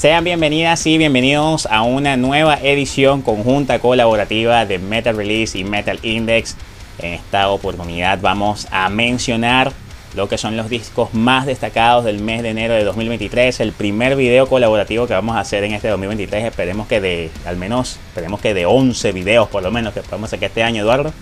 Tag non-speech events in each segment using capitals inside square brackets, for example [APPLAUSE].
Sean bienvenidas y bienvenidos a una nueva edición conjunta colaborativa de Metal Release y Metal Index. En esta oportunidad vamos a mencionar lo que son los discos más destacados del mes de enero de 2023. El primer video colaborativo que vamos a hacer en este 2023. Esperemos que de, al menos, esperemos que de 11 videos por lo menos que podamos sacar este año, Eduardo.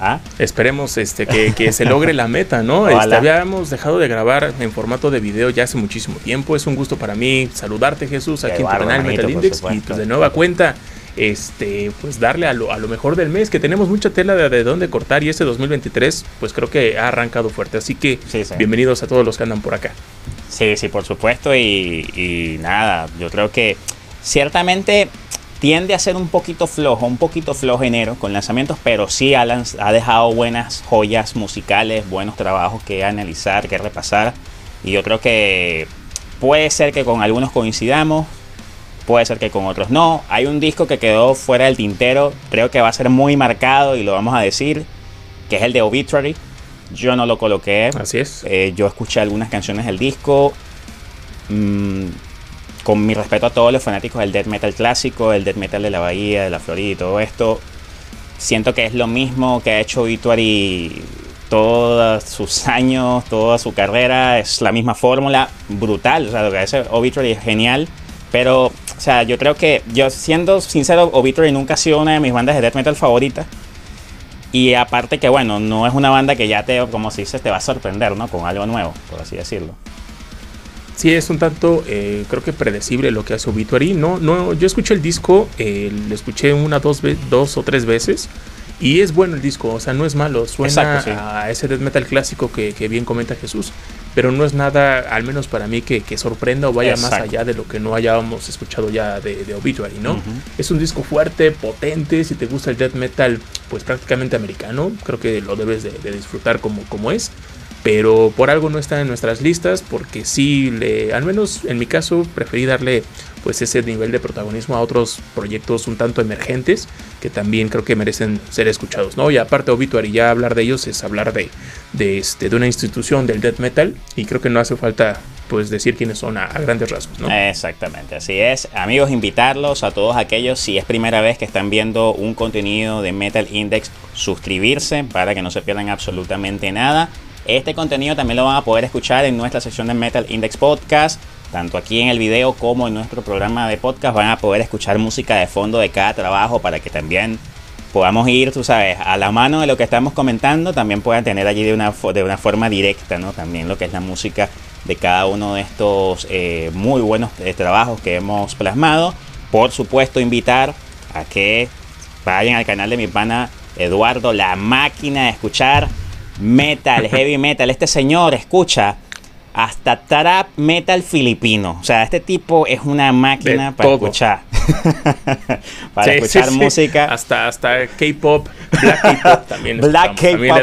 ¿Ah? Esperemos este, que, se logre la meta, ¿no? Este, habíamos dejado de grabar en formato de video ya hace muchísimo tiempo. Es un gusto para mí saludarte, Jesús, aquí en tu canal Metal Index. Y pues de nueva cuenta, este, pues darle a lo, a lo mejor del mes, que tenemos mucha tela de, de, dónde cortar y este 2023, pues creo que ha arrancado fuerte. Así que bienvenidos a todos los que andan por acá. Sí, sí, por supuesto. Y, y nada, yo creo que ciertamente tiende a ser un poquito flojo, un poquito flojo enero con lanzamientos, pero sí ha, ha dejado buenas joyas musicales, buenos trabajos que analizar, que repasar. Y yo creo que puede ser que con algunos coincidamos, puede ser que con otros no. Hay un disco que quedó fuera del tintero, creo que va a ser muy marcado y lo vamos a decir, que es el de Obituary. Yo no lo coloqué. Así es. Eh, yo escuché algunas canciones del disco. Mm, con mi respeto a todos los fanáticos del death metal clásico, el death metal de la Bahía, de la Florida y todo esto, siento que es lo mismo que ha hecho Obituary todos sus años, toda su carrera, es la misma fórmula, brutal, o sea, lo que hace Obituary es genial, pero, o sea, yo creo que, yo siendo sincero, Obituary nunca ha sido una de mis bandas de death metal favoritas, y aparte que, bueno, no es una banda que ya te, como se dice, te va a sorprender, ¿no? Con algo nuevo, por así decirlo. Sí, es un tanto, eh, creo que predecible lo que hace Obituary. No, no, yo escuché el disco, eh, lo escuché una, dos, dos o tres veces. Y es bueno el disco, o sea, no es malo. Suena a ese death metal clásico que, bien comenta Jesús. Pero no es nada, al menos para mí, que, sorprenda o vaya más allá de lo que no hayábamos escuchado ya de, Obituary, ¿no? Es un disco fuerte, potente. Si te gusta el death metal, pues prácticamente americano, creo que lo debes de, de disfrutar como, como es pero por algo no está en nuestras listas porque sí le al menos en mi caso preferí darle pues ese nivel de protagonismo a otros proyectos un tanto emergentes que también creo que merecen ser escuchados no y aparte Obituary ya hablar de ellos es hablar de de, este, de una institución del death metal y creo que no hace falta pues decir quiénes son a, grandes rasgos ¿no? exactamente así es. Amigos invitarlos a todos aquellos si es primera vez que están viendo un contenido de Metal Index suscribirse para que no se pierdan absolutamente nada este contenido también lo van a poder escuchar en nuestra sección de Metal Index Podcast. Tanto aquí en el video como en nuestro programa de podcast van a poder escuchar música de fondo de cada trabajo para que también podamos ir, tú sabes, a la mano de lo que estamos comentando. También puedan tener allí de una, de una forma directa, ¿no? También lo que es la música de cada uno de estos eh, muy buenos eh, trabajos que hemos plasmado. Por supuesto, invitar a que vayan al canal de mi pana Eduardo, la máquina de escuchar metal, heavy metal. Este señor escucha hasta trap metal filipino. O sea, este tipo es una máquina para escuchar. [LAUGHS] para escuchar música. Hasta, hasta K-pop, Black K-pop también. Black K-pop.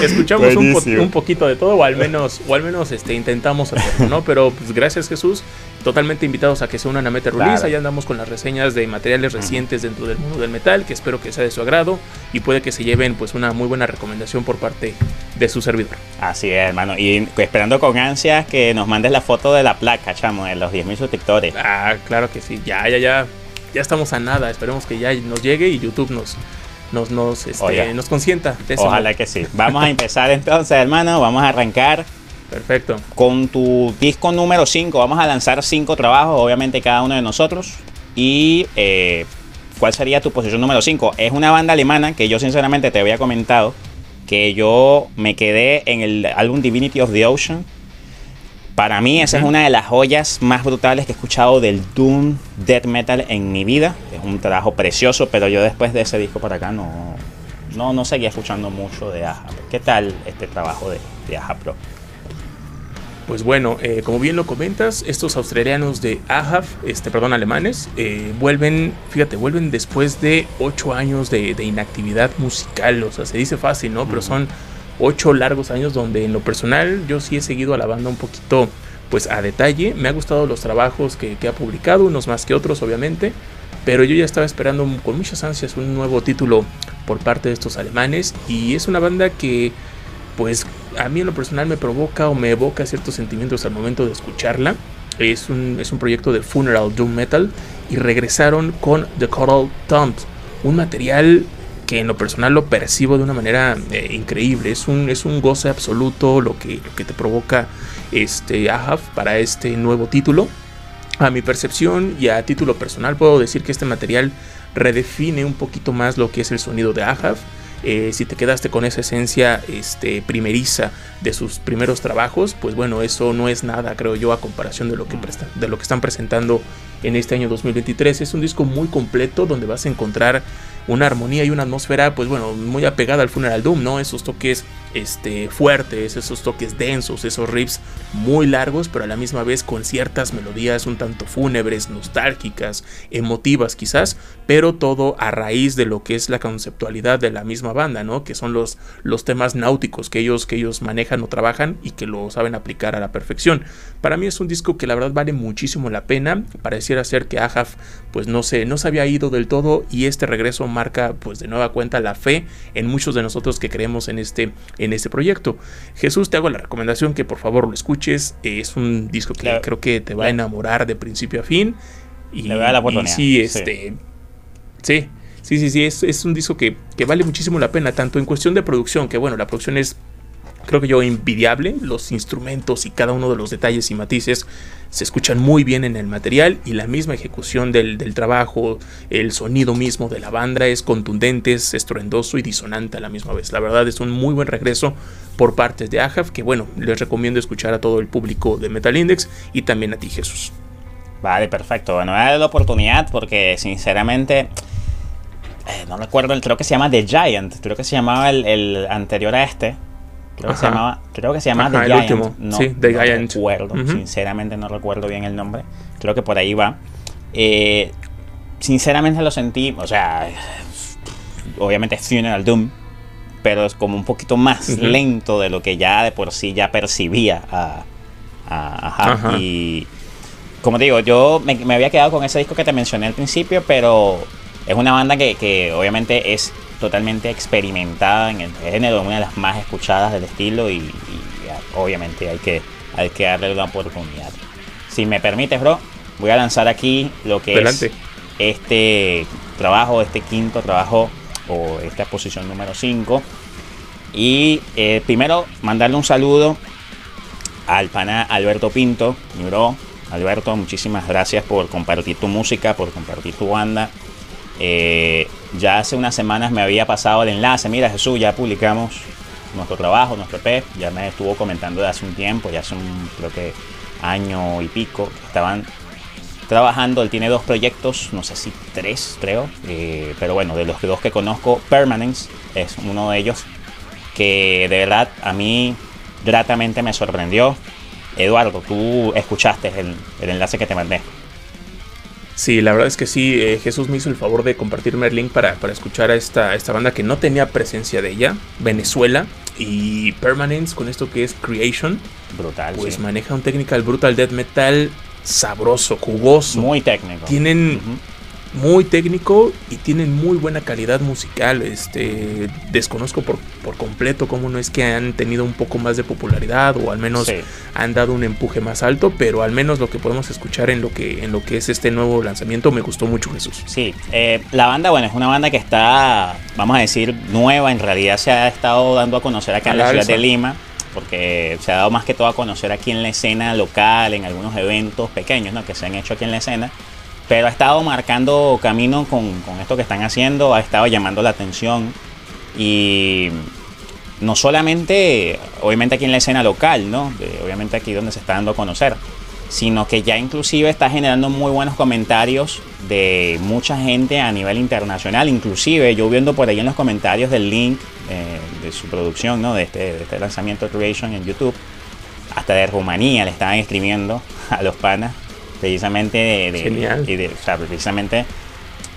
[LAUGHS] Escuchamos un, un, poquito de todo, o al menos, o al menos este, intentamos hacerlo, ¿no? Pero pues gracias Jesús totalmente invitados a que se unan a Metal Release. Ahí andamos con las reseñas de materiales recientes dentro del mundo del metal, que espero que sea de su agrado y puede que se lleven pues una muy buena recomendación por parte de su servidor. Así es, hermano. Y esperando con ansias que nos mandes la foto de la placa, chamo, de los 10.000 suscriptores. Ah, claro que sí. Ya, ya, ya. Ya estamos a nada. Esperemos que ya nos llegue y YouTube nos, nos, nos, este, nos consienta. Ojalá que sí. Vamos a empezar [LAUGHS] entonces, hermano. Vamos a arrancar Perfecto. Con tu disco número 5 vamos a lanzar 5 trabajos, obviamente cada uno de nosotros. Y eh, ¿cuál sería tu posición número 5? Es una banda alemana que yo sinceramente te había comentado que yo me quedé en el álbum Divinity of the Ocean. Para mí esa es una de las joyas más brutales que he escuchado del Doom Death Metal en mi vida. Es un trabajo precioso, pero yo después de ese disco para acá no, no, no seguía escuchando mucho de Aja. ¿Qué tal este trabajo de, de Aja Pro? Pues bueno, eh, como bien lo comentas, estos australianos de AHAF, este, perdón, alemanes, eh, vuelven, fíjate, vuelven después de ocho años de, inactividad musical. O sea, se dice fácil, ¿no? Pero son ocho largos años donde en lo personal yo sí he seguido a la banda un poquito, pues a detalle. Me ha gustado los trabajos que, que ha publicado, unos más que otros, obviamente. Pero yo ya estaba esperando con muchas ansias un nuevo título por parte de estos alemanes. Y es una banda que pues a mí en lo personal me provoca o me evoca ciertos sentimientos al momento de escucharla. Es un, es un proyecto de Funeral Doom Metal y regresaron con The Coral Tombs, un material que en lo personal lo percibo de una manera eh, increíble. Es un, es un goce absoluto lo que, que te provoca este para este nuevo título. A mi percepción y a título personal puedo decir que este material redefine un poquito más lo que es el sonido de Ahaf. Eh, si te quedaste con esa esencia este, primeriza de sus primeros trabajos, pues bueno, eso no es nada, creo yo, a comparación de lo que, de lo que están presentando en este año 2023. Es un disco muy completo donde vas a encontrar una armonía y una atmósfera, pues bueno, muy apegada al Funeral Doom, ¿no? Esos toques este, fuertes, esos toques densos, esos riffs muy largos, pero a la misma vez con ciertas melodías un tanto fúnebres, nostálgicas, emotivas quizás, pero todo a raíz de lo que es la conceptualidad de la misma banda, ¿no? Que son los, los temas náuticos que ellos, que ellos manejan o trabajan y que lo saben aplicar a la perfección. Para mí es un disco que la verdad vale muchísimo la pena, pareciera ser que Ahaf pues no sé, no se había ido del todo y este regreso marca pues de nueva cuenta la fe en muchos de nosotros que creemos en este en este proyecto. Jesús, te hago la recomendación que por favor lo escuches. Es un disco que creo que te va a enamorar de principio a fin. Y, Le la oportunidad. sí, este. Sí. Sí, sí, sí, es, un disco que, que, vale muchísimo la pena, tanto en cuestión de producción, que bueno, la producción es creo que yo envidiable. Los instrumentos y cada uno de los detalles y matices se escuchan muy bien en el material y la misma ejecución del, trabajo, el sonido mismo de la banda es contundente, es estruendoso y disonante a la misma vez. La verdad es un muy buen regreso por parte de Ahaf que bueno, les recomiendo escuchar a todo el público de Metal Index y también a ti Jesús. Vale, perfecto. Bueno, voy la oportunidad porque sinceramente... Eh, no recuerdo, creo que se llama The Giant, creo que se llamaba el anterior a este, Creo que se llamaba, creo que se llamaba The Giant. No, sí, The Giant. recuerdo, sinceramente no recuerdo bien el nombre. Creo que por ahí va. Eh, sinceramente lo sentí, o sea, obviamente es Funeral Doom, pero es como un poquito más lento de lo que ya de por sí ya percibía a, a, Y como te digo, yo me, me, había quedado con ese disco que te mencioné al principio, pero es una banda que, que obviamente es totalmente experimentada en el género, una de las más escuchadas del estilo y, obviamente hay que, hay que darle una oportunidad. Si me permites, bro, voy a lanzar aquí lo que es este trabajo, este quinto trabajo o esta exposición número 5. Y eh, primero mandarle un saludo al pana Alberto Pinto, mi bro. Alberto, muchísimas gracias por compartir tu música, por compartir tu banda. Eh, ya hace unas semanas me había pasado el enlace. Mira, Jesús, ya publicamos nuestro trabajo, nuestro EP. Ya me estuvo comentando de hace un tiempo, ya hace un, creo que año y pico, estaban trabajando. Él tiene dos proyectos, no sé si tres, creo. Eh, pero bueno, de los dos que conozco, Permanence es uno de ellos que de verdad a mí gratamente me sorprendió. Eduardo, tú escuchaste el, el enlace que te mandé. Sí, la verdad es que sí, eh, Jesús me hizo el favor de compartirme el link para, para escuchar a esta, esta banda que no tenía presencia de ella, Venezuela, y Permanence con esto que es Creation. Brutal. Pues maneja un technical brutal death metal sabroso, jugoso. Muy técnico. Tienen muy técnico y tienen muy buena calidad musical. Este, desconozco por, por completo cómo no es que han tenido un poco más de popularidad o al menos han dado un empuje más alto, pero al menos lo que podemos escuchar en lo que, en lo que es este nuevo lanzamiento me gustó mucho Jesús. Sí, eh, la banda, bueno, es una banda que está, vamos a decir, nueva, en realidad se ha estado dando a conocer acá en la ciudad de Lima porque se ha dado más que todo a conocer aquí en la escena local, en algunos eventos pequeños ¿no? que se han hecho aquí en la escena pero ha estado marcando camino con, esto que están haciendo, ha estado llamando la atención y no solamente, obviamente aquí en la escena local, ¿no? obviamente aquí donde se está dando a conocer, sino que ya inclusive está generando muy buenos comentarios de mucha gente a nivel internacional, inclusive yo viendo por ahí en los comentarios del link eh, de su producción, ¿no? de, este, de este lanzamiento Creation en YouTube, hasta de Rumanía le estaban escribiendo a los panas precisamente de, precisamente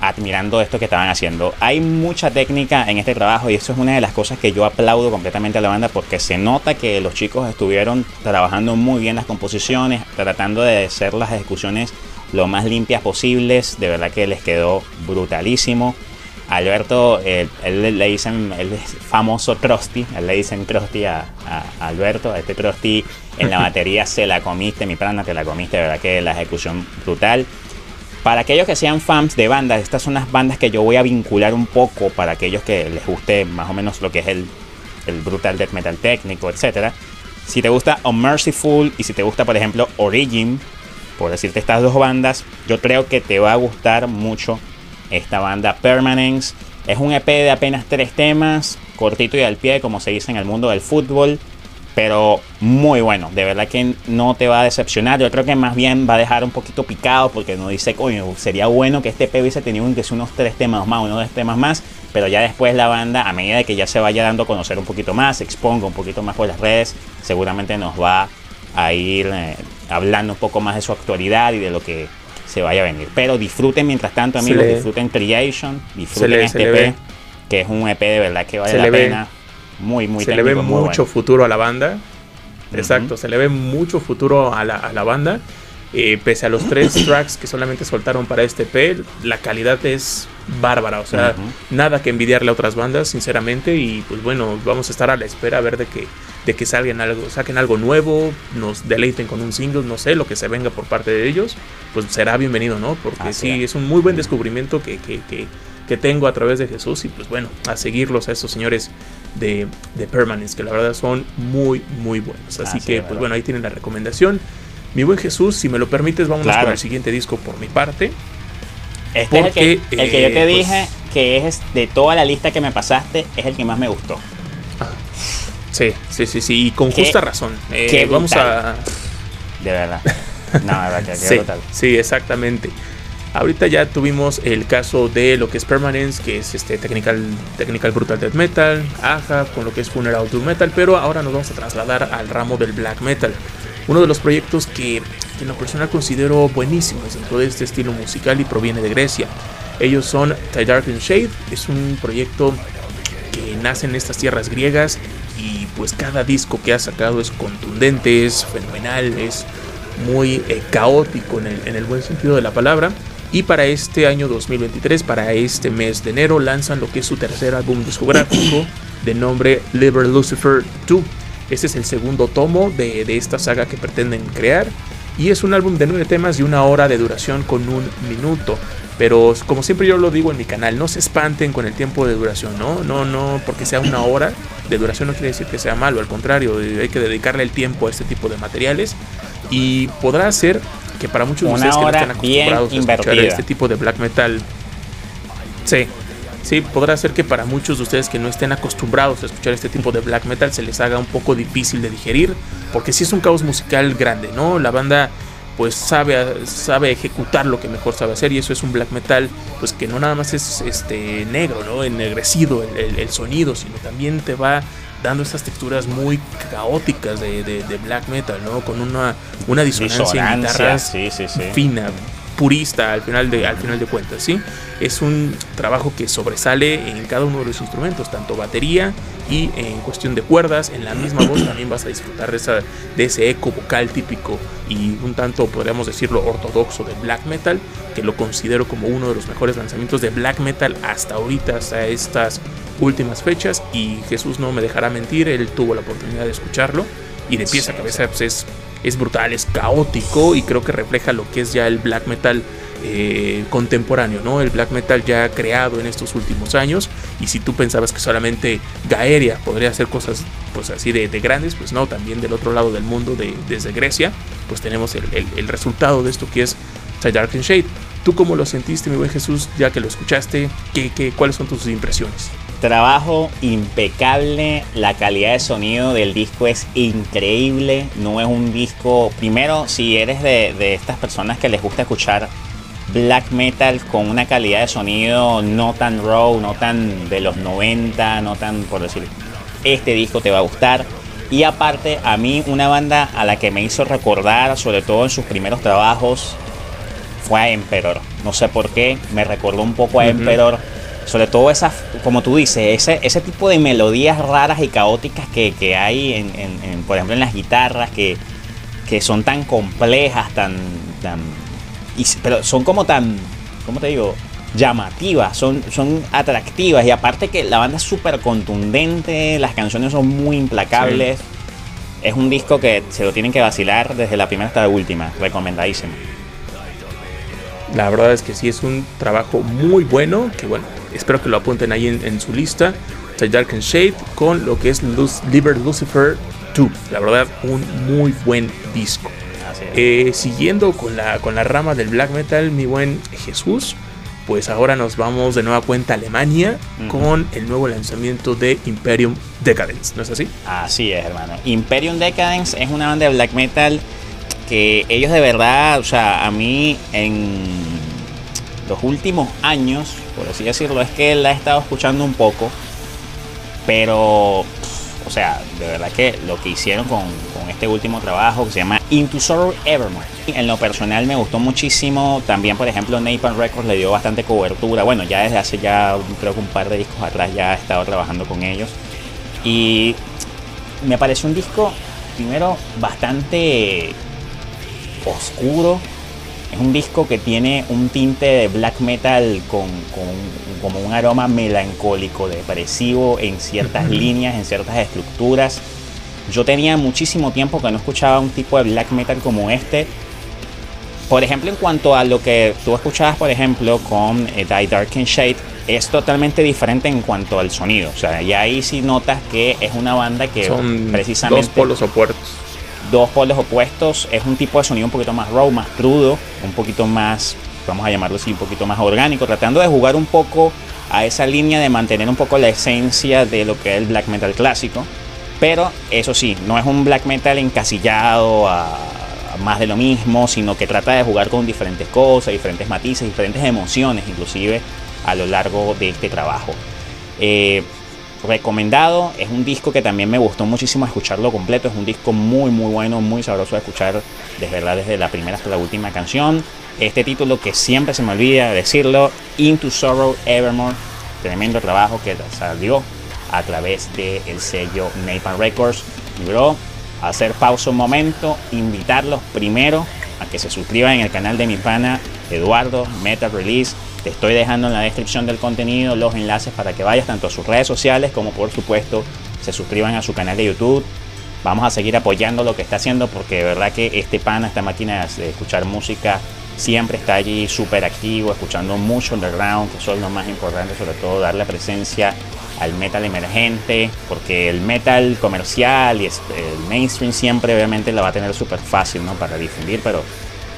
admirando esto que estaban haciendo. Hay mucha técnica en este trabajo y eso es una de las cosas que yo aplaudo completamente a la banda porque se nota que los chicos estuvieron trabajando muy bien las composiciones, tratando de hacer las ejecuciones lo más limpias posibles. De verdad que les quedó brutalísimo. Alberto, él, le dicen, él es famoso Krusty, él le dicen Krusty a, Alberto, a este Krusty en la [LAUGHS] batería se la comiste, mi prana te la comiste, de verdad que la ejecución brutal. Para aquellos que sean fans de bandas, estas son las bandas que yo voy a vincular un poco para aquellos que les guste más o menos lo que es el, el brutal death metal técnico, etc. Si te gusta Unmerciful y si te gusta, por ejemplo, Origin, por decirte estas dos bandas, yo creo que te va a gustar mucho esta banda Permanence. Es un EP de apenas tres temas, cortito y al pie, como se dice en el mundo del fútbol, pero muy bueno. De verdad que no te va a decepcionar. Yo creo que más bien va a dejar un poquito picado porque no dice, coño, sería bueno que este EP hubiese tenido unos tres temas más, unos dos temas más, pero ya después la banda, a medida que ya se vaya dando a conocer un poquito más, se exponga un poquito más por las redes, seguramente nos va a ir eh, hablando un poco más de su actualidad y de lo que se vaya a venir. Pero disfruten mientras tanto, amigos, disfruten Creation, disfruten este EP, que es un EP de verdad que vale la pena. Muy, muy Se le ve mucho futuro a la banda. Exacto, se le ve mucho futuro a la, a la banda. Eh, pese a los tres [COUGHS] tracks que solamente soltaron para este EP, la calidad es bárbara. O sea, nada que envidiarle a otras bandas, sinceramente. Y pues bueno, vamos a estar a la espera a ver de que, de que salgan algo, saquen algo nuevo, nos deleiten con un single, no sé, lo que se venga por parte de ellos, pues será bienvenido, ¿no? Porque sí, es un muy buen descubrimiento que, que, que, que, tengo a través de Jesús. Y pues bueno, a seguirlos a esos señores de, de Permanence, que la verdad son muy, muy buenos. Así, que, pues bueno, ahí tienen la recomendación. Mi buen Jesús, si me lo permites, vamos con el siguiente disco por mi parte. Este es el que, el que yo te eh, pues, dije que es de toda la lista que me pasaste, es el que más me gustó. Sí, sí, sí, sí, y con justa razón. Eh, vamos a. De verdad. No, de verdad, que sí, Sí, exactamente. Ahorita ya tuvimos el caso de lo que es Permanence, que es este Technical, technical Brutal Death Metal, Aja, con lo que es Funeral Doom Metal, pero ahora nos vamos a trasladar al ramo del Black Metal uno de los proyectos que, en lo personal considero buenísimos dentro de este estilo musical y proviene de Grecia. Ellos son The Dark and Shade, es un proyecto que nace en estas tierras griegas y pues cada disco que ha sacado es contundente, es fenomenal, es muy eh, caótico en el, en el, buen sentido de la palabra. Y para este año 2023, para este mes de enero, lanzan lo que es su tercer álbum discográfico de nombre Liber Lucifer 2. Este es el segundo tomo de, esta saga que pretenden crear. Y es un álbum de nueve temas y una hora de duración con un minuto. Pero como siempre yo lo digo en mi canal, no se espanten con el tiempo de duración, ¿no? No, no, porque sea una hora de duración no quiere decir que sea malo, al contrario, eh, hay que dedicarle el tiempo a este tipo de materiales y podrá ser que para muchos de ustedes que no estén acostumbrados a escuchar este tipo de black metal, sí, Sí, podrá ser que para muchos de ustedes que no estén acostumbrados a escuchar este tipo de black metal se les haga un poco difícil de digerir, porque sí es un caos musical grande, ¿no? La banda pues sabe, sabe ejecutar lo que mejor sabe hacer y eso es un black metal pues que no nada más es este negro, ¿no? Ennegrecido el, sonido, sino también te va dando estas texturas muy caóticas de, black metal, ¿no? Con una, una disonancia, en guitarras fina, purista al final de, al final de cuentas, ¿sí? Es un trabajo que sobresale en cada uno de los instrumentos, tanto batería y en cuestión de cuerdas, en la misma voz también vas a disfrutar de, esa, de ese eco vocal típico y un tanto, podríamos decirlo, ortodoxo de black metal, que lo considero como uno de los mejores lanzamientos de black metal hasta ahorita, hasta estas últimas fechas y Jesús no me dejará mentir, él tuvo la oportunidad de escucharlo y de pieza a cabeza pues, es es brutal, es caótico y creo que refleja lo que es ya el black metal eh, contemporáneo, ¿no? El black metal ya creado en estos últimos años. Y si tú pensabas que solamente Gaeria podría hacer cosas pues así de, grandes, pues no, también del otro lado del mundo, de, desde Grecia, pues tenemos el, resultado de esto que es Dark and Shade. ¿Tú cómo lo sentiste, mi buen Jesús, ya que lo escuchaste? ¿Qué, qué, cuáles son tus impresiones? Trabajo impecable, la calidad de sonido del disco es increíble, no es un disco, primero si eres de, estas personas que les gusta escuchar black metal con una calidad de sonido no tan raw, no tan de los 90, no tan por decir, este disco te va a gustar. Y aparte, a mí una banda a la que me hizo recordar, sobre todo en sus primeros trabajos, fue a Emperor. No sé por qué, me recordó un poco a Emperor sobre todo esas, como tú dices, ese, ese tipo de melodías raras y caóticas que, hay, en, por ejemplo, en las guitarras, que, que son tan complejas, tan, tan pero son como tan, ¿cómo te digo? llamativas, son, son atractivas y aparte que la banda es súper contundente, las canciones son muy implacables. Es un disco que se lo tienen que vacilar desde la primera hasta la última, recomendadísimo. La verdad es que sí es un trabajo muy bueno, que bueno, espero que lo apunten ahí en, su lista. Dark and Shade con lo que es Liber Lucifer 2. La verdad, un muy buen disco. Eh, siguiendo con la, con la rama del black metal, mi buen Jesús, pues ahora nos vamos de nueva cuenta a Alemania con el nuevo lanzamiento de Imperium Decadence, ¿no es así? Así es, hermano. Imperium Decadence es una banda de black metal que ellos de verdad, o sea, a mí en los últimos años, por así decirlo, es que la he estado escuchando un poco, pero o sea, de verdad que lo que hicieron con, este último trabajo que se llama Into Sorrow Evermore. En lo personal me gustó muchísimo. También, por ejemplo, Napalm Records le dio bastante cobertura. Bueno, ya desde hace ya creo que un par de discos atrás ya he estado trabajando con ellos. Y me pareció un disco, primero, bastante oscuro, es un disco que tiene un tinte de black metal con, como un aroma melancólico, depresivo en ciertas líneas, en ciertas estructuras. Yo tenía muchísimo tiempo que no escuchaba un tipo de black metal como este. Por ejemplo, en cuanto a lo que tú escuchabas, por ejemplo, con eh, Die Dark and Shade, es totalmente diferente en cuanto al sonido. O sea, ya ahí sí notas que es una banda que Son precisamente. Dos polos opuestos dos polos opuestos. Es un tipo de sonido un poquito más raw, más crudo, un poquito más, vamos a llamarlo así, un poquito más orgánico, tratando de jugar un poco a esa línea de mantener un poco la esencia de lo que es el black metal clásico. Pero eso sí, no es un black metal encasillado a, más de lo mismo, sino que trata de jugar con diferentes cosas, diferentes matices, diferentes emociones, inclusive a lo largo de este trabajo. Eh, recomendado. Es un disco que también me gustó muchísimo escucharlo completo. Es un disco muy, muy bueno, muy sabroso de escuchar desde, verdad, desde la primera hasta la última canción. Este título que siempre se me olvida decirlo, Into Sorrow Evermore. Tremendo trabajo que salió a través del sello Napalm Records. Bro, hacer pausa un momento, invitarlos primero a que se suscriban en el canal de mi pana Eduardo Metal Release te estoy dejando en la descripción del contenido los enlaces para que vayas tanto a sus redes sociales como por supuesto se suscriban a su canal de YouTube. Vamos a seguir apoyando lo que está haciendo porque de verdad que este pana, esta máquina de escuchar música siempre está allí súper activo, escuchando mucho underground, que eso es lo más importante, sobre todo darle presencia al metal emergente, porque el metal comercial y el mainstream siempre obviamente la va a tener súper fácil ¿no? para difundir, pero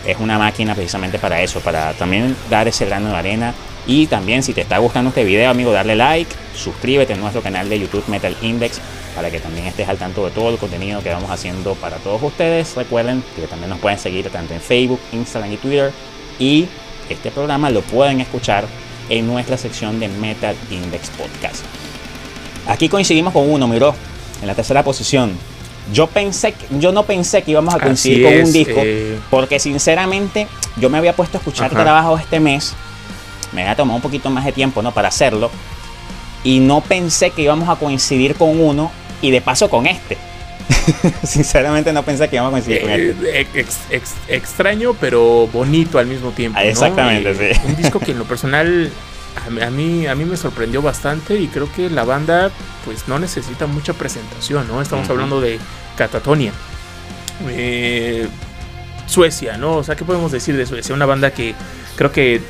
es una máquina precisamente para eso, para también dar ese grano de arena. Y también si te está gustando este video, amigo, darle like, suscríbete a nuestro canal de YouTube Metal Index para que también estés al tanto de todo el contenido que vamos haciendo para todos ustedes. Recuerden que también nos pueden seguir tanto en Facebook, Instagram y Twitter. Y este programa lo pueden escuchar en nuestra sección de Metal Index Podcast. Aquí coincidimos con uno, miró, en la tercera posición. Yo pensé, yo no pensé que íbamos a coincidir con un disco, eh. porque sinceramente yo me había puesto a escuchar trabajo este mes, me había tomado un poquito más de tiempo, ¿no? Para hacerlo, y no pensé que íbamos a coincidir con uno y de paso con este. [LAUGHS] Sinceramente no pensé que íbamos a coincidir con este. Eh, extraño, pero bonito al mismo tiempo. Exactamente, eh, sí. Un disco que en lo personal a, mí, a mí me sorprendió bastante y creo que la banda pues no necesita mucha presentación, ¿no? Estamos hablando de Catatonia. Eh, Suecia, ¿no? O sea, ¿qué podemos decir de Suecia? Una banda que creo que,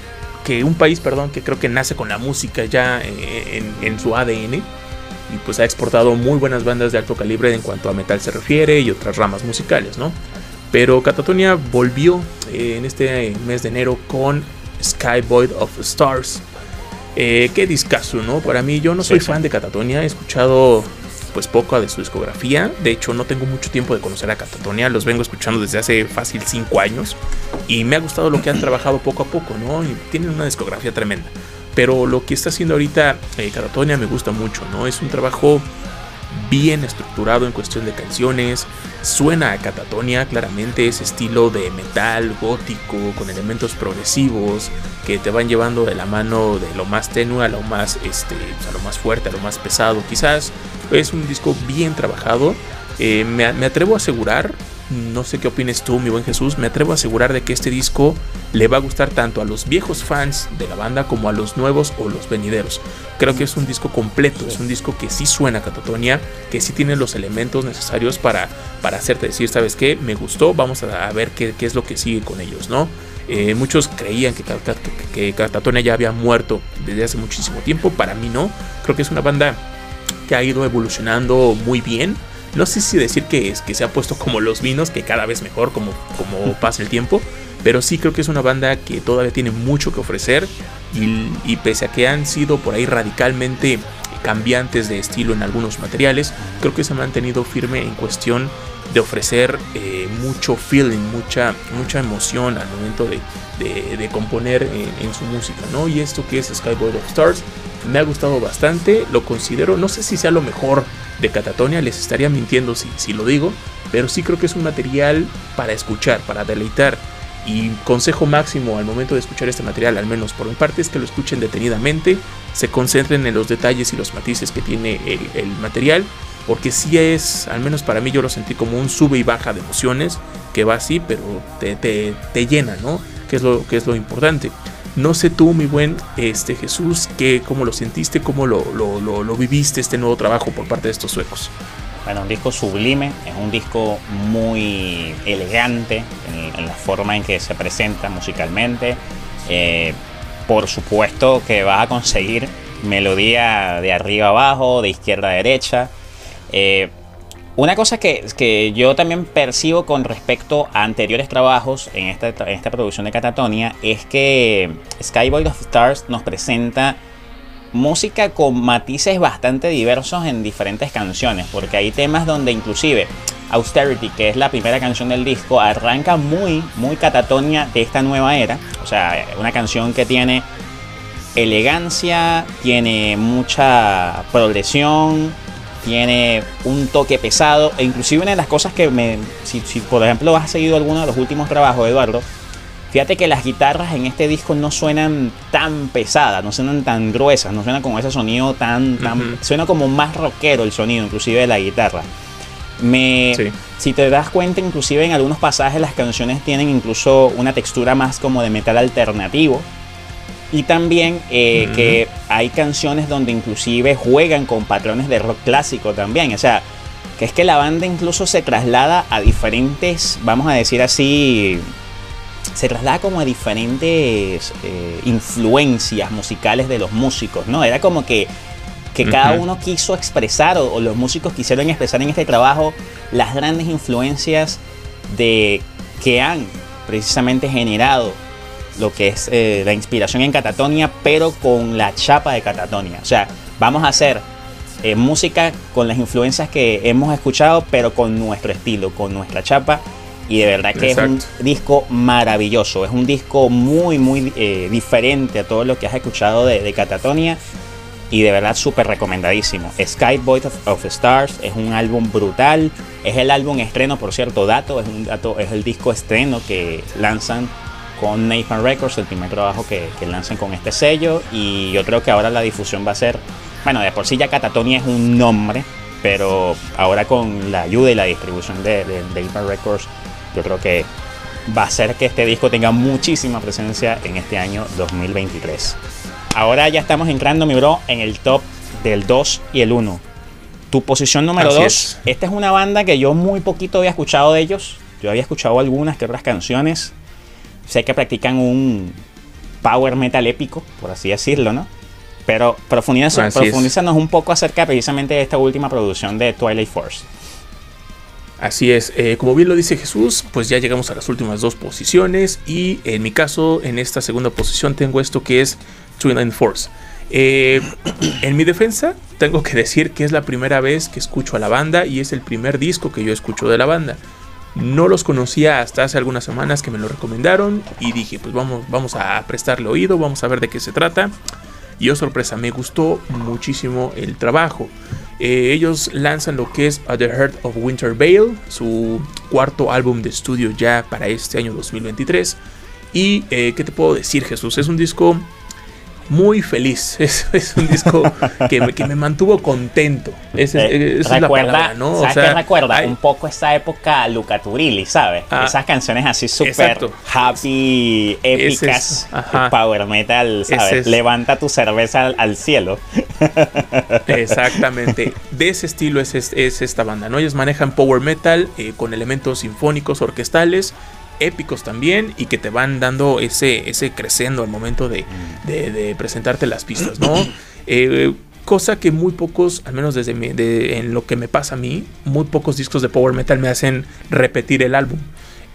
que un país, perdón, que creo que nace con la música ya eh, en, su ADN y pues ha exportado muy buenas bandas de alto calibre en cuanto a metal se refiere y otras ramas musicales, ¿no? Pero Catatonia volvió eh, en este mes de enero con Sky Void of Stars, eh, qué discazo, ¿no? Para mí, yo no soy fan de Catatonia, he escuchado pues poco de su discografía. De hecho, no tengo mucho tiempo de conocer a Catatonia, los vengo escuchando desde hace fácil 5 años y me ha gustado lo que han trabajado poco a poco, ¿no? Y tienen una discografía tremenda. Pero lo que está haciendo ahorita eh, Catatonia me gusta mucho, ¿no? Es un trabajo bien estructurado en cuestión de canciones. Suena a catatonia, claramente ese estilo de metal gótico con elementos progresivos que te van llevando de la mano de lo más tenue a lo más, este, a lo más fuerte, a lo más pesado. Quizás es un disco bien trabajado. Eh, me, atrevo a asegurar no sé qué opines tú, mi buen Jesús, me atrevo a asegurar de que este disco le va a gustar tanto a los viejos fans de la banda como a los nuevos o los venideros. Creo que es un disco completo, es un disco que sí suena a Catatonia, que sí tiene los elementos necesarios para, para hacerte decir, ¿sabes qué? Me gustó, vamos a, ver qué, qué, es lo que sigue con ellos, ¿no? Eh, muchos creían que, que, Catatonia ya había muerto desde hace muchísimo tiempo, para mí no, creo que es una banda que ha ido evolucionando muy bien no sé si decir que, es, que se ha puesto como los vinos, que cada vez mejor como, como [LAUGHS] pasa el tiempo, pero sí creo que es una banda que todavía tiene mucho que ofrecer y, pese a que han sido por ahí radicalmente cambiantes de estilo en algunos materiales, creo que se ha mantenido firme en cuestión de ofrecer eh, mucho feeling, mucha, mucha emoción al momento de, componer en, su música, ¿no? Y esto que es Skyboy of Stars me ha gustado bastante, lo considero, no sé si sea lo mejor de Catatonia, les estaría mintiendo si, si lo digo, pero sí creo que es un material para escuchar, para deleitar. Y consejo máximo al momento de escuchar este material, al menos por mi parte, es que lo escuchen detenidamente, se concentren en los detalles y los matices que tiene el, material, porque sí es, al menos para mí yo lo sentí como un sube y baja de emociones, que va así, pero te, te, llena, ¿no? Que es, lo, que es lo importante. No sé tú, mi buen este, Jesús, que, cómo lo sentiste, cómo lo, lo, viviste este nuevo trabajo por parte de estos suecos. Bueno, un disco sublime, es un disco muy elegante en, la forma en que se presenta musicalmente. Eh, por supuesto que vas a conseguir melodía de arriba abajo, de izquierda a derecha. Eh, una cosa que, que, yo también percibo con respecto a anteriores trabajos en esta, esta producción de Catatonia es que Skyboy of Stars nos presenta música con matices bastante diversos en diferentes canciones, porque hay temas donde inclusive Austerity, que es la primera canción del disco, arranca muy, muy Catatonia de esta nueva era, o sea, una canción que tiene elegancia, tiene mucha progresión, tiene un toque pesado e inclusive una de las cosas que me, si, por ejemplo has seguido alguno de los últimos trabajos, Eduardo, fíjate que las guitarras en este disco no suenan tan pesadas, no suenan tan gruesas, no suenan con ese sonido tan, tan suena como más rockero el sonido, inclusive de la guitarra. Me, si te das cuenta, inclusive en algunos pasajes las canciones tienen incluso una textura más como de metal alternativo y también eh, que hay canciones donde inclusive juegan con patrones de rock clásico también. O sea, que es que la banda incluso se traslada a diferentes, vamos a decir así, se traslada como a diferentes eh, influencias musicales de los músicos, ¿no? Era como que, que cada uno quiso expresar o, los músicos quisieron expresar en este trabajo las grandes influencias de que han precisamente generado lo que es eh, la inspiración en Catatonia, pero con la chapa de Catatonia. O sea, vamos a hacer eh, música con las influencias que hemos escuchado, pero con nuestro estilo, con nuestra chapa. Y de verdad que es un disco maravilloso. Es un disco muy, muy eh, diferente a todo lo que has escuchado de, Catatonia. Y de verdad súper recomendadísimo. Sky Void of, Stars es un álbum brutal. Es el álbum estreno, por cierto, dato. Es, un dato, es el disco estreno que lanzan con Nathan Records, el primer trabajo que, que lancen con este sello. Y yo creo que ahora la difusión va a ser, bueno, de por sí ya Catatonia es un nombre, pero ahora con la ayuda y la distribución de, de, Nathan Records, yo creo que va a ser que este disco tenga muchísima presencia en este año 2023. Ahora ya estamos entrando, mi bro, en el top del 2 y el 1. Tu posición número 2. Esta es una banda que yo muy poquito había escuchado de ellos. Yo había escuchado algunas que otras canciones sé que practican un power metal épico, por así decirlo, ¿no? Pero profundízanos, un poco acerca precisamente de esta última producción de Twilight Force. Así es, eh, como bien lo dice Jesús, pues ya llegamos a las últimas dos posiciones y en mi caso, en esta segunda posición tengo esto que es Twilight Force. Eh, [CLEARS THROAT] en mi defensa, tengo que decir que es la primera vez que escucho a la banda y es el primer disco que yo escucho de la banda. No los conocía hasta hace algunas semanas que me lo recomendaron y dije, pues vamos, vamos a prestarle oído, vamos a ver de qué se trata. Y oh sorpresa, me gustó muchísimo el trabajo. Eh, ellos lanzan lo que es A The Heart of Winter Veil, su cuarto álbum de estudio ya para este año 2023. Y eh, qué te puedo decir, Jesús, es un disco muy feliz. [LAUGHS] Es, un disco que me, que me, mantuvo contento. Es, eh, recuerda, ¿no? ¿Sabes qué recuerda? un poco esa época Luca Turilli, ¿sabes? Ah, Esas canciones así súper happy, épicas, power metal, ¿sabes? Levanta tu cerveza al, cielo. [LAUGHS] Exactamente. De ese estilo es, es, esta banda, ¿no? Ellos manejan power metal eh, con elementos sinfónicos, orquestales épicos también y que te van dando ese, ese creciendo al momento de, de, presentarte las pistas, ¿no? [CLEARS THROAT] Eh, cosa que muy pocos, al menos desde en lo que me pasa a mí, muy pocos discos de power metal me hacen repetir el álbum.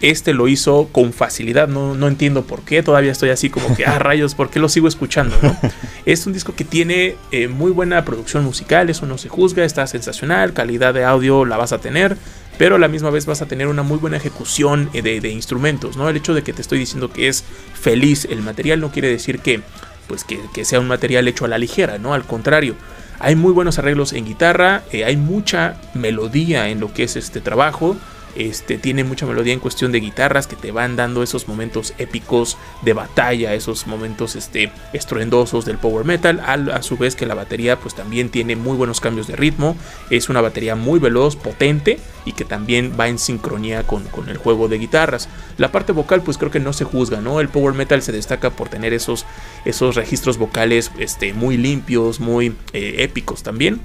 Este lo hizo con facilidad, no, no entiendo por qué, todavía estoy así como que, ah, [LAUGHS] rayos, ¿por qué lo sigo escuchando? ¿no? [LAUGHS] Es un disco que tiene eh, muy buena producción musical, eso no se juzga, está sensacional, calidad de audio la vas a tener, pero a la misma vez vas a tener una muy buena ejecución eh, de, instrumentos, ¿no? El hecho de que te estoy diciendo que es feliz el material no quiere decir que, pues que, sea un material hecho a la ligera, ¿no? Al contrario, hay muy buenos arreglos en guitarra, eh, hay mucha melodía en lo que es este trabajo, este, tiene mucha melodía en cuestión de guitarras que te van dando esos momentos épicos de batalla, esos momentos este, estruendosos del power metal. A, su vez que la batería pues también tiene muy buenos cambios de ritmo. Es una batería muy veloz, potente y que también va en sincronía con, el juego de guitarras. La parte vocal pues creo que no se juzga, ¿no? El power metal se destaca por tener esos, esos registros vocales este, muy limpios, muy eh, épicos también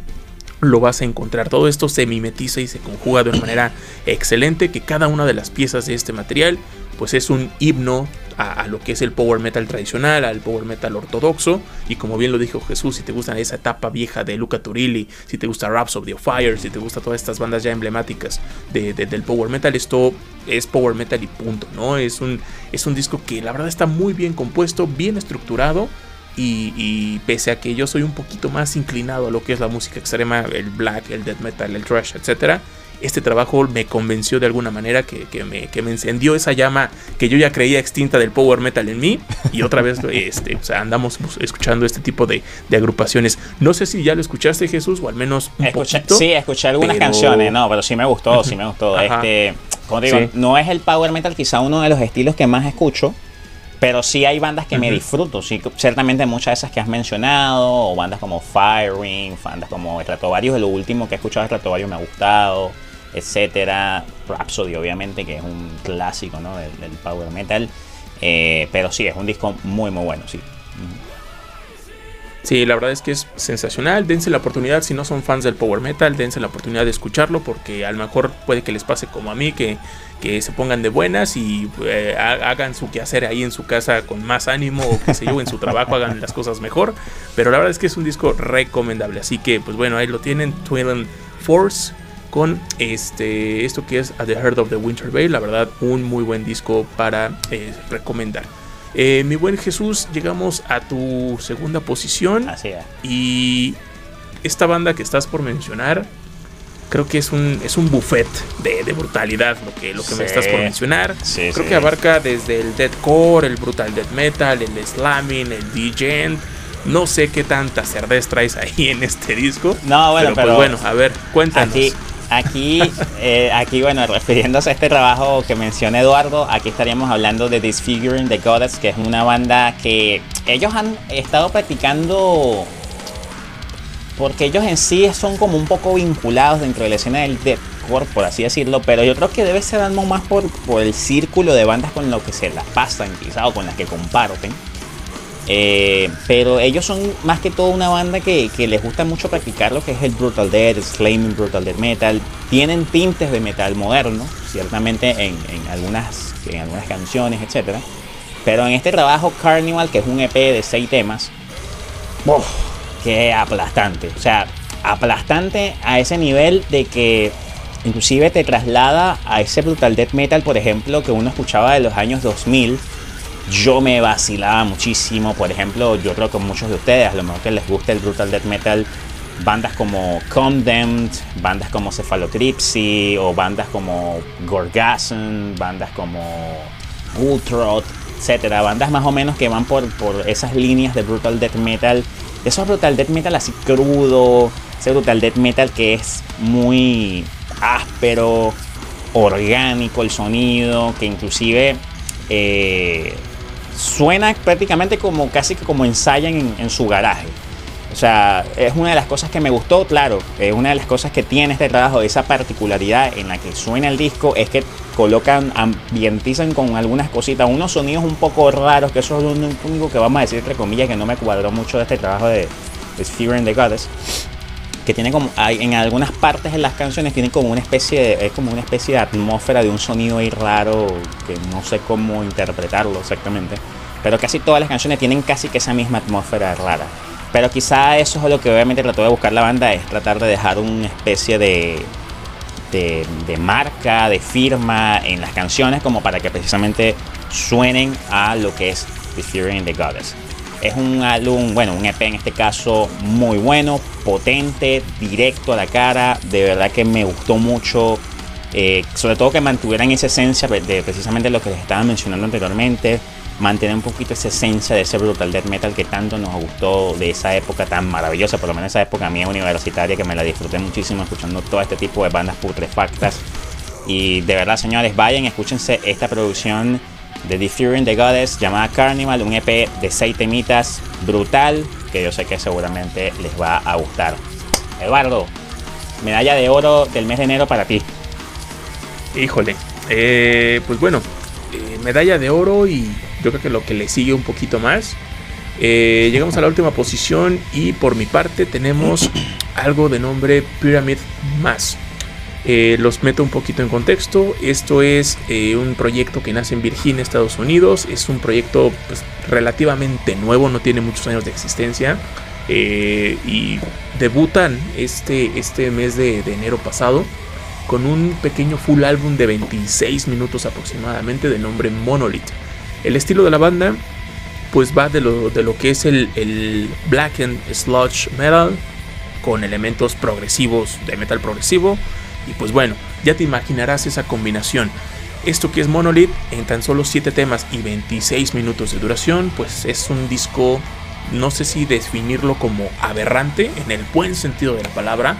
lo vas a encontrar. Todo esto se mimetiza y se conjuga de una manera excelente que cada una de las piezas de este material pues es un himno a, lo que es el power metal tradicional, al power metal ortodoxo. Y como bien lo dijo Jesús, si te gusta esa etapa vieja de Luca Turilli, si te gusta Raps of the Fire, si te gusta todas estas bandas ya emblemáticas del power metal, esto es power metal y punto, ¿no? Es un, es un disco que la verdad está muy bien compuesto, bien estructurado y, pese a que yo soy un poquito más inclinado a lo que es la música extrema, el black, el death metal, el thrash, etc., este trabajo me convenció de alguna manera que, me, encendió esa llama que yo ya creía extinta del power metal en mí. Y otra vez [LAUGHS] este, andamos escuchando este tipo de, agrupaciones. No sé si ya lo escuchaste, Jesús, o al menos un poquito, Sí, escuché algunas canciones, no, pero sí me gustó, sí me gustó. este, como digo, no es el power metal quizá uno de los estilos que más escucho pero sí hay bandas que me disfruto, sí, ciertamente muchas de esas que has mencionado, o bandas como Firing, bandas como Varios, lo último que he escuchado de Varios me ha gustado, etcétera. Rhapsody, obviamente, que es un clásico ¿no? del, power metal. Eh, pero sí, es un disco muy, muy bueno, sí. Sí, la verdad es que es sensacional. Dense la oportunidad, si no son fans del power metal, dense la oportunidad de escucharlo porque a lo mejor puede que les pase como a mí, que, que se pongan de buenas y eh, hagan su quehacer ahí en su casa con más ánimo o que se yo en su trabajo hagan las cosas mejor. Pero la verdad es que es un disco recomendable. Así que, pues bueno, ahí lo tienen, Twin Force con este, esto que es A The Heart of the Winter Bay. La verdad, un muy buen disco para eh, recomendar. Eh, mi buen Jesús, llegamos a tu segunda posición. Así es. Y esta banda que estás por mencionar, creo que es un, es un buffet de, brutalidad lo que, lo que me estás por mencionar. creo que abarca desde el deathcore, el brutal death metal, el slamming, el djent. No sé qué tanta cerveza traes ahí en este disco. No, bueno, pero, pues bueno, a ver, cuéntanos. Aquí, eh, aquí, bueno, refiriéndose a este trabajo que menciona Eduardo, aquí estaríamos hablando de Disfiguring the Goddess, que es una banda que ellos han estado practicando porque ellos en sí son como un poco vinculados dentro de la escena del deathcore, por así decirlo, pero yo creo que debe ser algo más por, por el círculo de bandas con lo que se las pasan, quizá, o con las que comparten. Eh, pero ellos son más que todo una banda que, les gusta mucho practicar lo que es el Brutal Death, el Brutal Death Metal. Tienen tintes de metal moderno, ciertamente en, algunas, en algunas canciones, etc. Pero en este trabajo Carnival, que es un EP de seis temas, que aplastante. O sea, aplastante a ese nivel de que inclusive te traslada a ese Brutal Death Metal, por ejemplo, que uno escuchaba de los años 2000 yo me vacilaba muchísimo. Por ejemplo, yo creo que muchos de ustedes, a lo mejor que les gusta el brutal death metal, bandas como Condemned, bandas como Cephalotripsy o bandas como Gorgasm, bandas como Ultrot, etcétera, bandas más o menos que van por, por esas líneas de brutal death metal, esos brutal death metal así crudo, ese brutal death metal que es muy áspero, orgánico el sonido, que inclusive eh, suena prácticamente como casi que como ensayan en, su garaje. O sea, es una de las cosas que me gustó, claro, es una de las cosas que tiene este trabajo, esa particularidad en la que suena el disco, es que colocan, ambientizan con algunas cositas, unos sonidos un poco raros, que eso es lo único que vamos a decir, entre comillas, que no me cuadró mucho de este trabajo de, de Fear and the Goddess que tiene como hay, en algunas partes de las canciones tiene como una especie de, es como una especie de atmósfera de un sonido ahí raro que no sé cómo interpretarlo exactamente pero casi todas las canciones tienen casi que esa misma atmósfera rara. Pero quizá eso es lo que obviamente trató de buscar la banda es tratar de dejar una especie de de, de marca de firma en las canciones como para que precisamente suenen a lo que es The Fury and the Goddess es un álbum, bueno, un EP en este caso muy bueno, potente, directo a la cara. De verdad que me gustó mucho. Eh, sobre todo que mantuvieran esa esencia de precisamente lo que les estaba mencionando anteriormente. Mantener un poquito esa esencia de ese brutal death metal que tanto nos gustó de esa época tan maravillosa, por lo menos esa época mía universitaria que me la disfruté muchísimo escuchando todo este tipo de bandas putrefactas. Y de verdad, señores, vayan, escúchense esta producción de The Fury and the Goddess llamada Carnival, un EP de 6 temitas brutal que yo sé que seguramente les va a gustar. Eduardo, medalla de oro del mes de enero para ti. Híjole, eh, pues bueno, eh, medalla de oro y yo creo que lo que le sigue un poquito más. Eh, llegamos a la última posición y por mi parte tenemos [CLEARS THROAT] algo de nombre Pyramid Mass. Eh, los meto un poquito en contexto. Esto es eh, un proyecto que nace en Virginia, Estados Unidos. Es un proyecto pues, relativamente nuevo, no tiene muchos años de existencia. Eh, y debutan este, este mes de, enero pasado con un pequeño full álbum de 26 minutos aproximadamente de nombre Monolith. El estilo de la banda pues va de lo, de lo que es el, el black and sludge metal con elementos progresivos de metal progresivo y pues bueno, ya te imaginarás esa combinación. Esto que es Monolith en tan solo 7 temas y 26 minutos de duración, pues es un disco, no sé si definirlo como aberrante en el buen sentido de la palabra.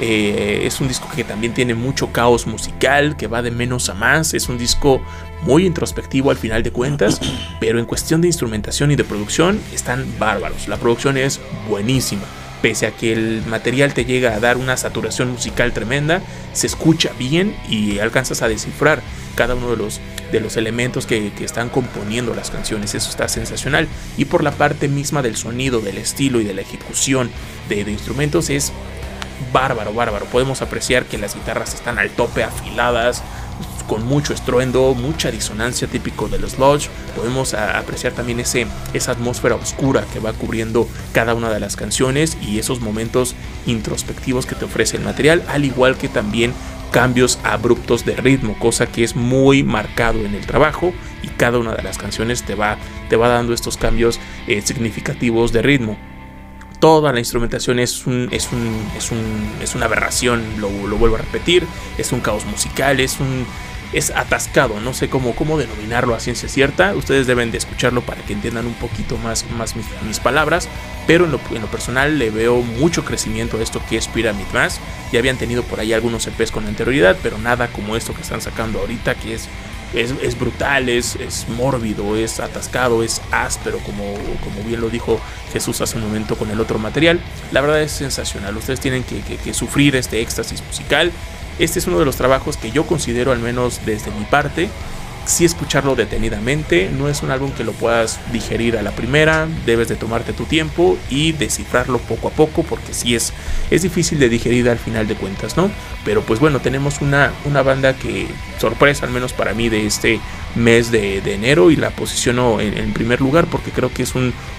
Eh, es un disco que también tiene mucho caos musical, que va de menos a más. Es un disco muy introspectivo al final de cuentas, pero en cuestión de instrumentación y de producción están bárbaros. La producción es buenísima pese a que el material te llega a dar una saturación musical tremenda, se escucha bien y alcanzas a descifrar cada uno de los, de los elementos que, están componiendo las canciones. Eso está sensacional. Y por la parte misma del sonido, del estilo y de la ejecución de, de instrumentos es bárbaro, bárbaro. Podemos apreciar que las guitarras están al tope, afiladas, con mucho estruendo, mucha disonancia típico de los Lodge. Podemos apreciar también ese, esa atmósfera oscura que va cubriendo cada una de las canciones y esos momentos introspectivos que te ofrece el material, al igual que también cambios abruptos de ritmo, cosa que es muy marcado en el trabajo y cada una de las canciones te va, te va dando estos cambios eh, significativos de ritmo toda la instrumentación es, un, es, un, es, un, es una aberración, lo, vuelvo a repetir, es un caos musical, es un, es atascado, no sé cómo, cómo denominarlo a ciencia cierta, ustedes deben de escucharlo para que entiendan un poquito más, más mis, palabras, pero en lo, en lo, personal le veo mucho crecimiento a esto que es Pyramid Mass, ya habían tenido por ahí algunos EPs con anterioridad, pero nada como esto que están sacando ahorita, que es es, brutal, es, es, mórbido, es atascado, es áspero, como, como bien lo dijo Jesús hace un momento con el otro material. La verdad es sensacional. Ustedes tienen que, que sufrir este éxtasis musical. Este es uno de los trabajos que yo considero, al menos desde mi parte, sí escucharlo detenidamente. No es un álbum que lo puedas digerir a la primera, debes de tomarte tu tiempo y descifrarlo poco a poco, porque sí es, es difícil de digerir al final de cuentas, ¿no? Pero pues bueno, tenemos una, una banda que, sorpresa al menos para mí, de este mes de, enero y la posiciono en, primer lugar porque creo que es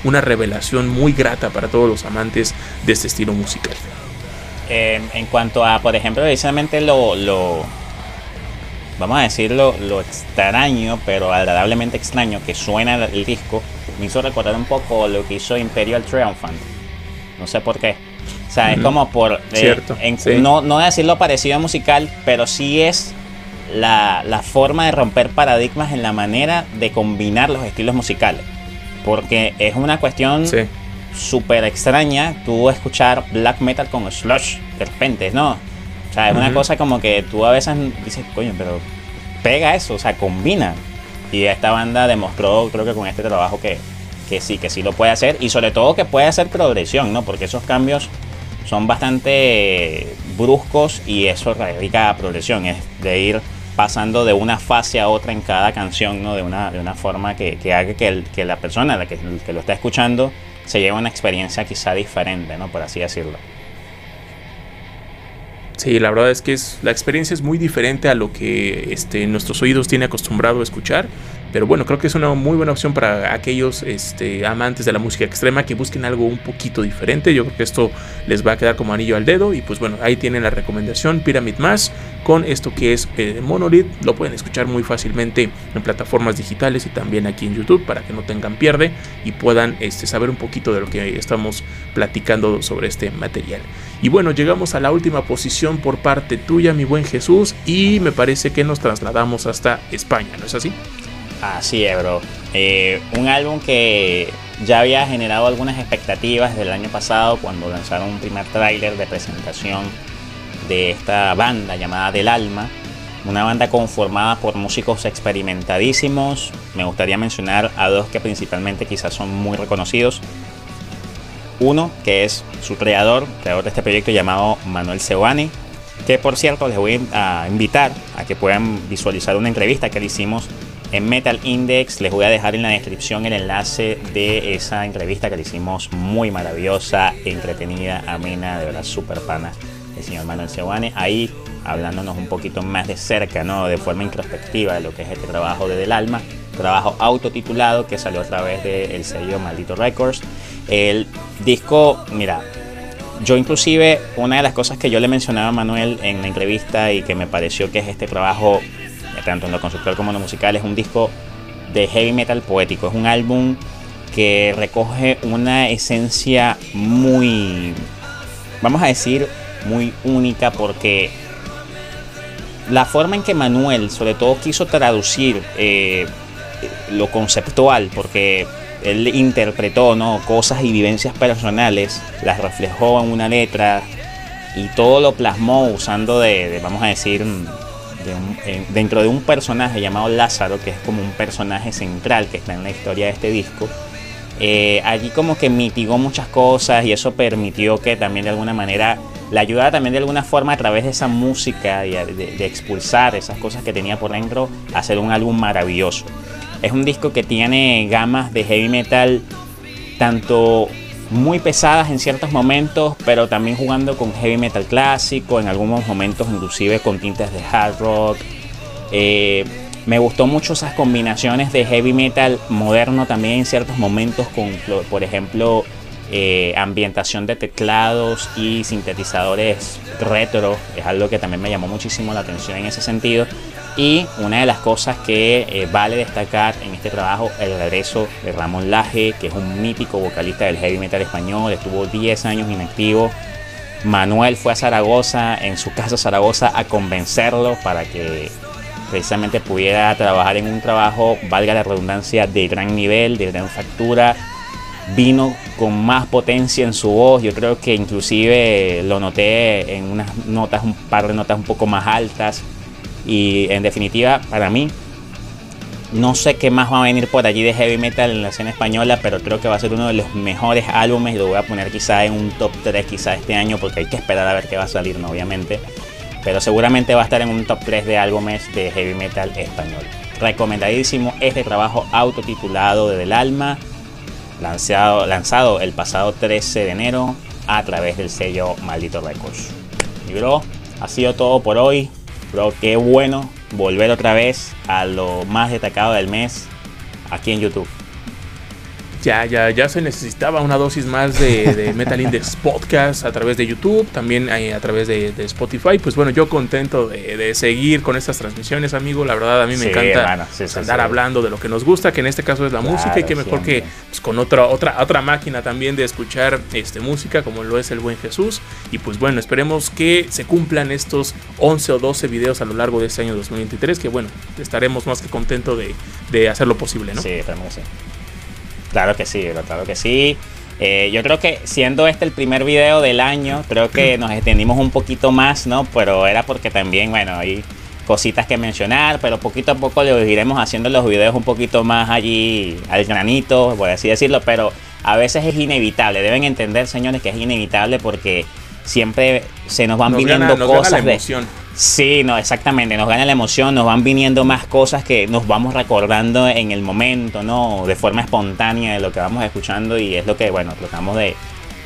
una revelación muy grata para todos los amantes de este estilo musical. En cuanto a, por ejemplo, precisamente lo, lo vamos a decirlo, lo extraño, pero agradablemente extraño que suena el disco, me hizo recordar un poco lo que hizo Imperial Triumphant. No sé por qué. O sea, es como por... Eh, Cierto, no, no decirlo parecido a musical, pero sí es la, la, forma de romper paradigmas en la manera de combinar los estilos musicales. Porque es una cuestión súper extraña tú escuchar black metal con slush de repente, ¿no? O sea, es una cosa como que tú a veces dices, coño, pero pega eso, o sea, combina. Y esta banda demostró, creo que con este trabajo, que, que sí, que sí lo puede hacer. Y sobre todo que puede hacer progresión, ¿no? Porque esos cambios son bastante bruscos y eso radica progresión, es de ir pasando de una fase a otra en cada canción, ¿no? De una, de una forma que, haga que, que, la persona la que, que, lo está escuchando se lleve una experiencia quizá diferente, ¿no? Por así decirlo. Sí, la verdad es que es, la experiencia es muy diferente a lo que este, nuestros oídos tienen acostumbrado a escuchar. Pero bueno, creo que es una muy buena opción para aquellos este, amantes de la música extrema que busquen algo un poquito diferente. Yo creo que esto les va a quedar como anillo al dedo. Y pues bueno, ahí tienen la recomendación Pyramid Mass con esto que es eh, Monolith. Lo pueden escuchar muy fácilmente en plataformas digitales y también aquí en YouTube para que no tengan pierde y puedan este, saber un poquito de lo que estamos platicando sobre este material. Y bueno, llegamos a la última posición por parte tuya, mi buen Jesús, y me parece que nos trasladamos hasta España, ¿no es así? Así es, bro. Eh, un álbum que ya había generado algunas expectativas del año pasado cuando lanzaron un primer tráiler de presentación de esta banda llamada Del Alma. Una banda conformada por músicos experimentadísimos. Me gustaría mencionar a dos que principalmente quizás son muy reconocidos. Uno, que es su creador, creador de este proyecto llamado Manuel Sebani, que por cierto les voy a invitar a que puedan visualizar una entrevista que le hicimos en Metal Index. Les voy a dejar en la descripción el enlace de esa entrevista que le hicimos muy maravillosa, entretenida, amena, de verdad súper pana el señor Manuel Sebani. Ahí hablándonos un poquito más de cerca, ¿no? de forma introspectiva de lo que es este trabajo de Del Alma, trabajo autotitulado que salió a través del sello Maldito Records. El disco, mira, yo inclusive una de las cosas que yo le mencionaba a Manuel en la entrevista y que me pareció que es este trabajo, tanto en lo conceptual como en lo musical, es un disco de heavy metal poético, es un álbum que recoge una esencia muy, vamos a decir, muy única porque la forma en que Manuel sobre todo quiso traducir eh, lo conceptual, porque él interpretó ¿no? cosas y vivencias personales, las reflejó en una letra y todo lo plasmó usando de, vamos a decir, dentro de un personaje llamado Lázaro, que es como un personaje central que está en la historia de este disco. Eh, allí como que mitigó muchas cosas y eso permitió que también de alguna manera le ayudara también de alguna forma a través de esa música y de expulsar esas cosas que tenía por dentro hacer un álbum maravilloso. Es un disco que tiene gamas de heavy metal tanto muy pesadas en ciertos momentos, pero también jugando con heavy metal clásico, en algunos momentos inclusive con tintes de hard rock. Eh, me gustó mucho esas combinaciones de heavy metal moderno también en ciertos momentos con, por ejemplo, eh, ambientación de teclados y sintetizadores retro. Es algo que también me llamó muchísimo la atención en ese sentido. Y una de las cosas que eh, vale destacar en este trabajo, el regreso de Ramón Laje, que es un mítico vocalista del heavy metal español, estuvo 10 años inactivo. Manuel fue a Zaragoza, en su casa Zaragoza, a convencerlo para que precisamente pudiera trabajar en un trabajo, valga la redundancia, de gran nivel, de gran factura. Vino con más potencia en su voz, yo creo que inclusive lo noté en unas notas, un par de notas un poco más altas y en definitiva, para mí, no sé qué más va a venir por allí de heavy metal en la escena española, pero creo que va a ser uno de los mejores álbumes y lo voy a poner quizá en un top 3 quizá este año porque hay que esperar a ver qué va a salir, ¿no? obviamente. Pero seguramente va a estar en un top 3 de álbumes de heavy metal español. Recomendadísimo este trabajo autotitulado de Del Alma, lanzado, lanzado el pasado 13 de enero a través del sello Maldito Records. Y bro, ha sido todo por hoy. Bro, qué bueno volver otra vez a lo más destacado del mes aquí en YouTube ya, ya, ya se necesitaba una dosis más de, [LAUGHS] Metal Index Podcast a través de YouTube, también a través de, Spotify. Pues bueno, yo contento de, seguir con estas transmisiones, amigo. La verdad, a mí me encanta andar hablando de lo que nos gusta, que en este caso es la música, y que mejor que pues, con otra, otra, otra máquina también de escuchar este, música, como lo es el buen Jesús. Y pues bueno, esperemos que se cumplan estos 11 o 12 videos a lo largo de este año 2023, que bueno, estaremos más que contentos de, de hacer lo posible, ¿no? Sí, esperemos, sí. Claro que sí, claro que sí. Eh, yo creo que siendo este el primer video del año, creo que nos extendimos un poquito más, ¿no? Pero era porque también, bueno, ahí cositas que mencionar, pero poquito a poco le iremos haciendo los videos un poquito más allí al granito, por así decirlo, pero a veces es inevitable, deben entender señores que es inevitable porque siempre se nos van viniendo cosas de Sí, no, exactamente, nos gana la emoción, nos van viniendo más cosas que nos vamos recordando en el momento, ¿no? De forma espontánea de lo que vamos escuchando y es lo que, bueno, tratamos de,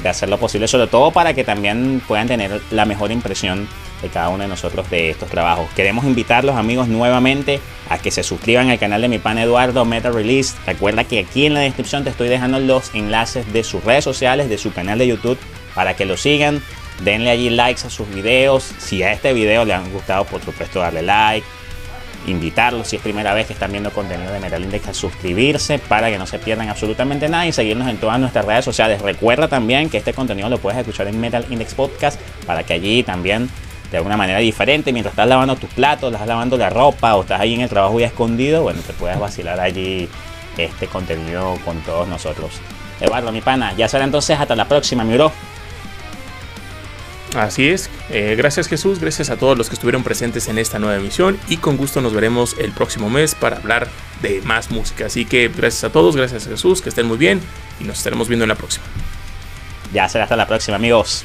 de hacer lo posible, sobre todo para que también puedan tener la mejor impresión de cada uno de nosotros de estos trabajos. Queremos invitarlos amigos nuevamente a que se suscriban al canal de mi pan Eduardo Meta Release. Recuerda que aquí en la descripción te estoy dejando los enlaces de sus redes sociales, de su canal de YouTube, para que lo sigan denle allí likes a sus videos. Si a este video le han gustado, por supuesto, darle like. Invitarlos si es primera vez que están viendo contenido de Metal Index a suscribirse para que no se pierdan absolutamente nada y seguirnos en todas nuestras redes sociales. Recuerda también que este contenido lo puedes escuchar en Metal Index Podcast para que allí también de alguna manera diferente mientras estás lavando tus platos, estás lavando la ropa o estás ahí en el trabajo y escondido, bueno, te puedes vacilar allí este contenido con todos nosotros. Eduardo, mi pana, ya será entonces hasta la próxima, mi bro. Así es, eh, gracias Jesús, gracias a todos los que estuvieron presentes en esta nueva emisión y con gusto nos veremos el próximo mes para hablar de más música. Así que gracias a todos, gracias a Jesús, que estén muy bien y nos estaremos viendo en la próxima. Ya será hasta la próxima amigos.